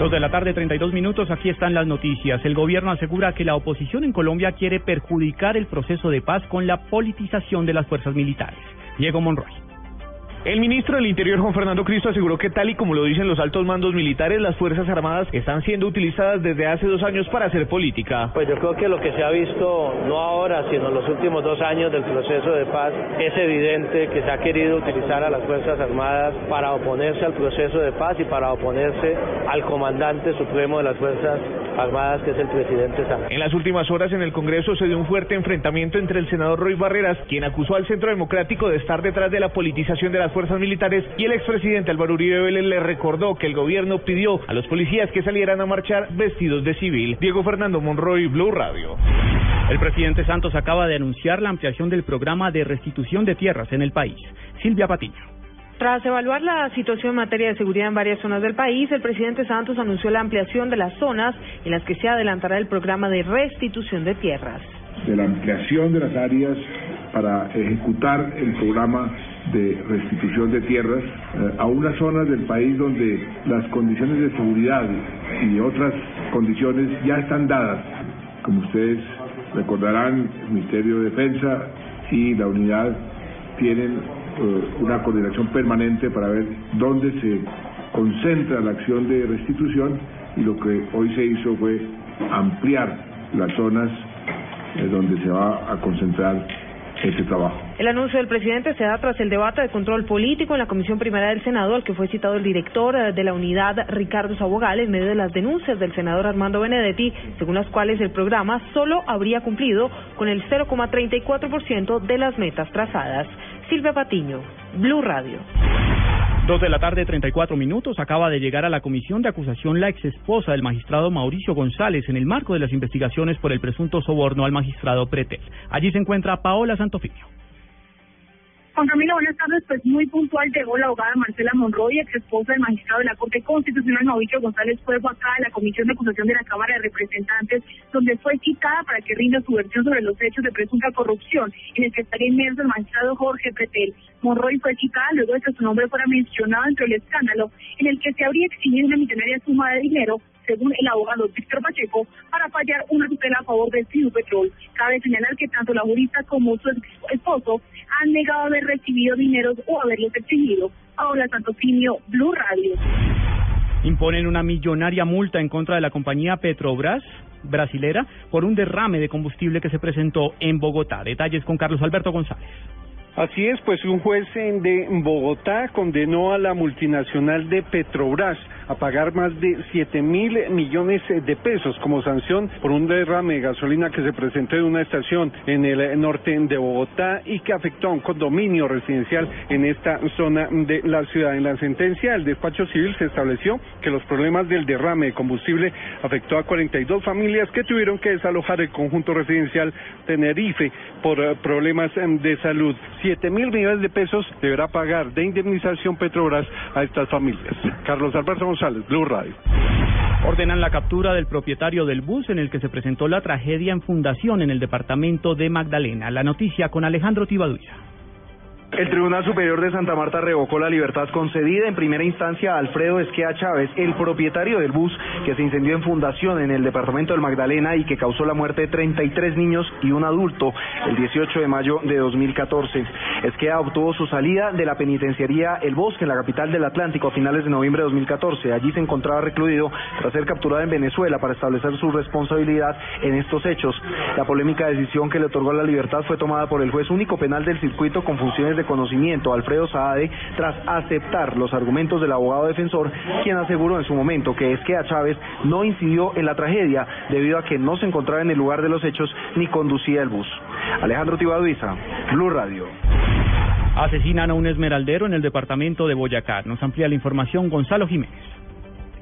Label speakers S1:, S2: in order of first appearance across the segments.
S1: Dos de la tarde, 32 minutos. Aquí están las noticias. El gobierno asegura que la oposición en Colombia quiere perjudicar el proceso de paz con la politización de las fuerzas militares. Diego Monroy.
S2: El ministro del Interior, Juan Fernando Cristo, aseguró que tal y como lo dicen los altos mandos militares, las Fuerzas Armadas están siendo utilizadas desde hace dos años para hacer política.
S3: Pues yo creo que lo que se ha visto, no ahora, sino en los últimos dos años del proceso de paz, es evidente que se ha querido utilizar a las Fuerzas Armadas para oponerse al proceso de paz y para oponerse al comandante supremo de las Fuerzas Armadas, que es el presidente Santos.
S2: En las últimas horas en el Congreso se dio un fuerte enfrentamiento entre el senador Roy Barreras, quien acusó al Centro Democrático de estar detrás de la politización de las fuerzas militares y el expresidente Álvaro Uribe Vélez le recordó que el gobierno pidió a los policías que salieran a marchar vestidos de civil. Diego Fernando Monroy, Blue Radio.
S1: El presidente Santos acaba de anunciar la ampliación del programa de restitución de tierras en el país. Silvia Patiño.
S4: Tras evaluar la situación en materia de seguridad en varias zonas del país, el presidente Santos anunció la ampliación de las zonas en las que se adelantará el programa de restitución de tierras.
S5: De la ampliación de las áreas para ejecutar el programa de restitución de tierras eh, a unas zonas del país donde las condiciones de seguridad y otras condiciones ya están dadas. Como ustedes recordarán, el Ministerio de Defensa y la unidad tienen eh, una coordinación permanente para ver dónde se concentra la acción de restitución y lo que hoy se hizo fue ampliar las zonas eh, donde se va a concentrar
S4: El anuncio del presidente se da tras el debate de control político en la Comisión Primera del Senado, al que fue citado el director eh, de la unidad, Ricardo Sabogal, en medio de las denuncias del senador Armando Benedetti, según las cuales el programa solo habría cumplido con el 0,34% de las metas trazadas. Silvia Patiño, Blue Radio.
S1: Dos de la tarde, 34 minutos. Acaba de llegar a la comisión de acusación la exesposa del magistrado Mauricio González en el marco de las investigaciones por el presunto soborno al magistrado Pretel. Allí se encuentra Paola Santofimio.
S6: Juan Camilo, buenas tardes. Pues muy puntual llegó la abogada Marcela Monroy, ex esposa del magistrado de la Corte Constitucional Mauricio González Fuego, acá en la Comisión de Acusación de la Cámara de Representantes, donde fue citada para que rinda su versión sobre los hechos de presunta corrupción en el que estaría inmerso el magistrado Jorge Pretel. Monroy fue citada luego de que su nombre fuera mencionado entre el escándalo en el que se habría eximido una millonaria suma de dinero según el abogado Víctor Pacheco, para fallar una tutela a favor del Ciudad Petrol. Cabe señalar que tanto la jurista como su esposo han negado haber recibido dineros o haberlos exigido. Ahora Santofimio, Blue Radio.
S1: Imponen una millonaria multa en contra de la compañía Petrobras brasilera por un derrame de combustible que se presentó en Bogotá. Detalles con Carlos Alberto González.
S7: Así es, pues un juez de Bogotá condenó a la multinacional de Petrobras a pagar más de 7 mil millones de pesos como sanción por un derrame de gasolina que se presentó en una estación en el norte de Bogotá y que afectó a un condominio residencial en esta zona de la ciudad. En la sentencia del despacho civil se estableció que los problemas del derrame de combustible afectó a 42 familias que tuvieron que desalojar el conjunto residencial Tenerife por problemas de salud. 7 mil millones de pesos deberá pagar de indemnización Petrobras a estas familias. Carlos Alberto González, Blue Radio.
S1: Ordenan la captura del propietario del bus en el que se presentó la tragedia en Fundación en el departamento de Magdalena. La noticia con Alejandro Tibaduiza.
S8: El Tribunal Superior de Santa Marta revocó la libertad concedida en primera instancia a Alfredo Esquea Chávez, el propietario del bus que se incendió en fundación en el departamento del Magdalena y que causó la muerte de 33 niños y un adulto el 18 de mayo de 2014. Esquea obtuvo su salida de la penitenciaría El Bosque en la capital del Atlántico a finales de noviembre de 2014. Allí se encontraba recluido tras ser capturado en Venezuela para establecer su responsabilidad en estos hechos. La polémica decisión que le otorgó la libertad fue tomada por el juez único penal del circuito con funciones de conocimiento, Alfredo Saade, tras aceptar los argumentos del abogado defensor, quien aseguró en su momento que Esquea Chávez no incidió en la tragedia debido a que no se encontraba en el lugar de los hechos ni conducía el bus. Alejandro Tibaduiza, Blue Radio.
S1: Asesinan a un esmeraldero en el departamento de Boyacá. Nos amplía la información Gonzalo Jiménez.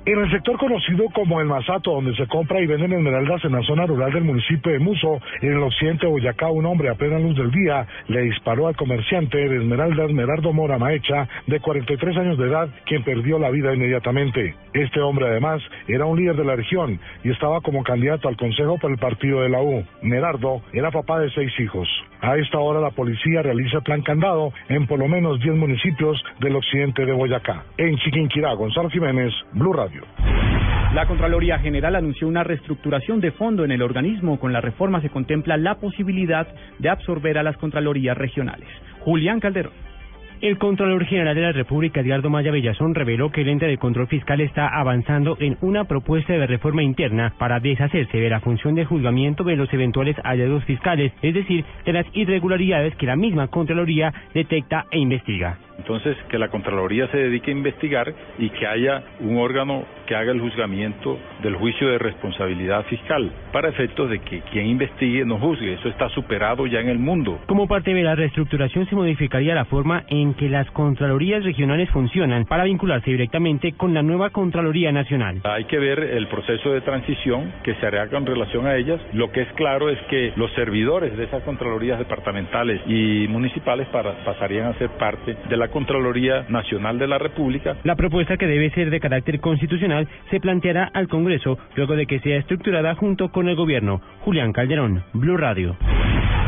S9: En el sector conocido como el Masato, donde se compra y venden esmeraldas en la zona rural del municipio de Muso, en el occidente de Boyacá, un hombre a plena luz del día le disparó al comerciante de esmeraldas Merardo Mora Maecha, de 43 años de edad, quien perdió la vida inmediatamente. Este hombre, además, era un líder de la región y estaba como candidato al Consejo por el partido de la U. Merardo era papá de seis hijos. A esta hora la policía realiza plan candado en por lo menos 10 municipios del occidente de Boyacá. En Chiquinquirá, Gonzalo Jiménez, Blue Radio.
S1: La Contraloría General anunció una reestructuración de fondo en el organismo. Con la reforma se contempla la posibilidad de absorber a las Contralorías regionales. Julián Calderón.
S10: El Contralor General de la República, Edgardo Maya Bellazón, reveló que el ente de control fiscal está avanzando en una propuesta de reforma interna para deshacerse de la función de juzgamiento de los eventuales hallazgos fiscales, es decir, de las irregularidades que la misma Contraloría detecta e investiga.
S11: Entonces, que la Contraloría se dedique a investigar y que haya un órgano que haga el juzgamiento del juicio de responsabilidad fiscal, para efectos de que quien investigue no juzgue. Eso está superado ya en el mundo.
S10: Como parte de la reestructuración se modificaría la forma en que las Contralorías regionales funcionan para vincularse directamente con la nueva Contraloría Nacional.
S11: Hay que ver el proceso de transición que se hará con relación a ellas. Lo que es claro es que los servidores de esas Contralorías departamentales y municipales pasarían a ser parte de la Contraloría Nacional de la República.
S10: La propuesta que debe ser de carácter constitucional se planteará al Congreso luego de que sea estructurada junto con el gobierno. Julián Calderón, Blue Radio.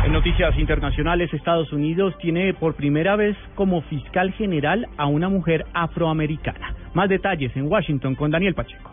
S1: En noticias internacionales, Estados Unidos tiene por primera vez como fiscal general a una mujer afroamericana. Más detalles en Washington con Daniel Pacheco.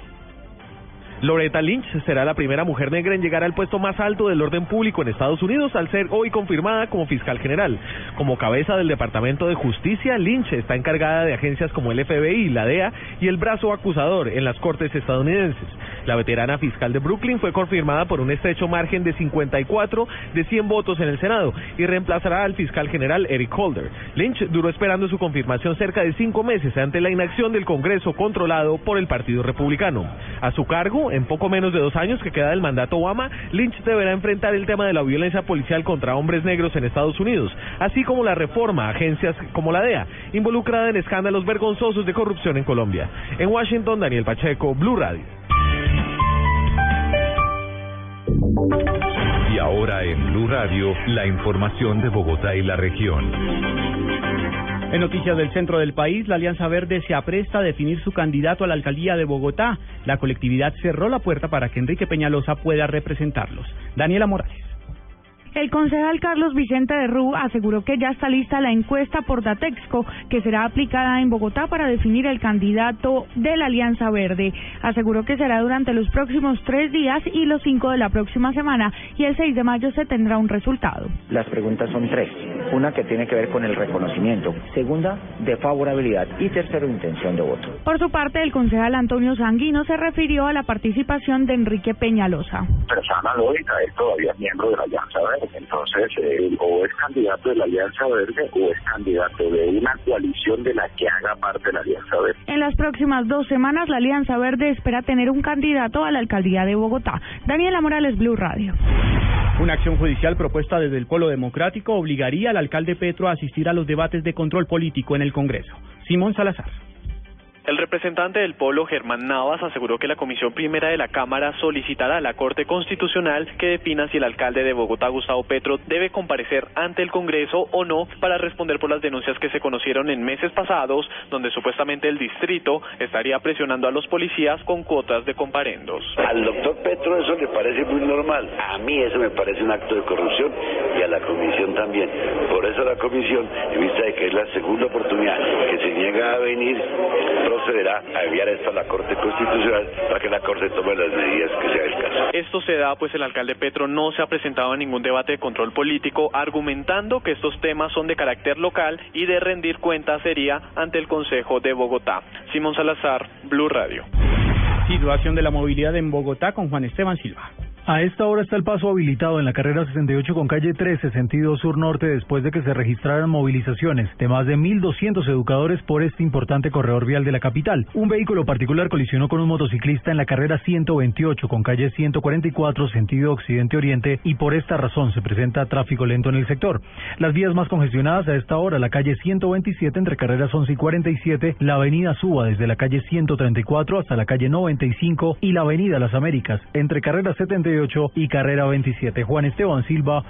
S12: Loretta Lynch será la primera mujer negra en llegar al puesto más alto del orden público en Estados Unidos al ser hoy confirmada como fiscal general. Como cabeza del Departamento de Justicia, Lynch está encargada de agencias como el FBI, la DEA y el brazo acusador en las cortes estadounidenses. La veterana fiscal de Brooklyn fue confirmada por un estrecho margen de 54 de 100 votos en el Senado y reemplazará al fiscal general Eric Holder. Lynch duró esperando su confirmación cerca de cinco meses ante la inacción del Congreso controlado por el Partido Republicano. A su cargo, en poco menos de dos años que queda del mandato Obama, Lynch deberá enfrentar el tema de la violencia policial contra hombres negros en Estados Unidos, así como la reforma a agencias como la DEA, involucrada en escándalos vergonzosos de corrupción en Colombia. En Washington, Daniel Pacheco, Blue Radio.
S13: Y ahora en Blue Radio, la información de Bogotá y la región.
S1: En noticias del centro del país, la Alianza Verde se apresta a definir su candidato a la alcaldía de Bogotá. La colectividad cerró la puerta para que Enrique Peñalosa pueda representarlos. Daniela Morales.
S14: El concejal Carlos Vicente de Rú aseguró que ya está lista la encuesta por Datexco que será aplicada en Bogotá para definir el candidato de la Alianza Verde. Aseguró que será durante los próximos tres días y los cinco de la próxima semana y el 6 de mayo se tendrá un resultado.
S15: Las preguntas son tres. Una que tiene que ver con el reconocimiento, segunda de favorabilidad y tercero intención de voto.
S14: Por su parte, el concejal Antonio Sanguino se refirió a la participación de Enrique Peñalosa.
S16: Persona lógica, es todavía miembro de la Alianza Verde. Entonces, eh, o es candidato de la Alianza Verde o es candidato de una coalición de la que haga parte de la Alianza Verde.
S14: En las próximas dos semanas, la Alianza Verde espera tener un candidato a la alcaldía de Bogotá. Daniela Morales, Blue Radio.
S1: Una acción judicial propuesta desde el Polo Democrático obligaría al alcalde Petro a asistir a los debates de control político en el Congreso. Simón Salazar.
S17: El representante del Polo, Germán Navas, aseguró que la Comisión Primera de la Cámara solicitará a la Corte Constitucional que defina si el alcalde de Bogotá, Gustavo Petro, debe comparecer ante el Congreso o no para responder por las denuncias que se conocieron en meses pasados, donde supuestamente el distrito estaría presionando a los policías con cuotas de comparendos.
S18: Al doctor Petro eso le parece muy normal. A mí eso me parece un acto de corrupción y a la Comisión también. Por eso la Comisión, en vista de que es la segunda oportunidad que se niega a venir, procederá a enviar esto a la Corte Constitucional para que la Corte tome las medidas que sea el caso.
S17: Esto se da pues el alcalde Petro no se ha presentado en ningún debate de control político argumentando que estos temas son de carácter local y de rendir cuentas sería ante el Consejo de Bogotá. Simón Salazar, Blue Radio.
S1: Situación de la movilidad en Bogotá con Juan Esteban Silva.
S19: A esta hora está el paso habilitado en la carrera 68 con calle 13, sentido sur-norte, después de que se registraran movilizaciones de más de 1.200 educadores por este importante corredor vial de la capital. Un vehículo particular colisionó con un motociclista en la carrera 128 con calle 144, sentido occidente-oriente, y por esta razón se presenta tráfico lento en el sector. Las vías más congestionadas a esta hora, la calle 127 entre carreras 11 y 47, la avenida Suba desde la calle 134 hasta la calle 95 y la avenida Las Américas entre carrera 78 y carrera 27. Juan Esteban Silva,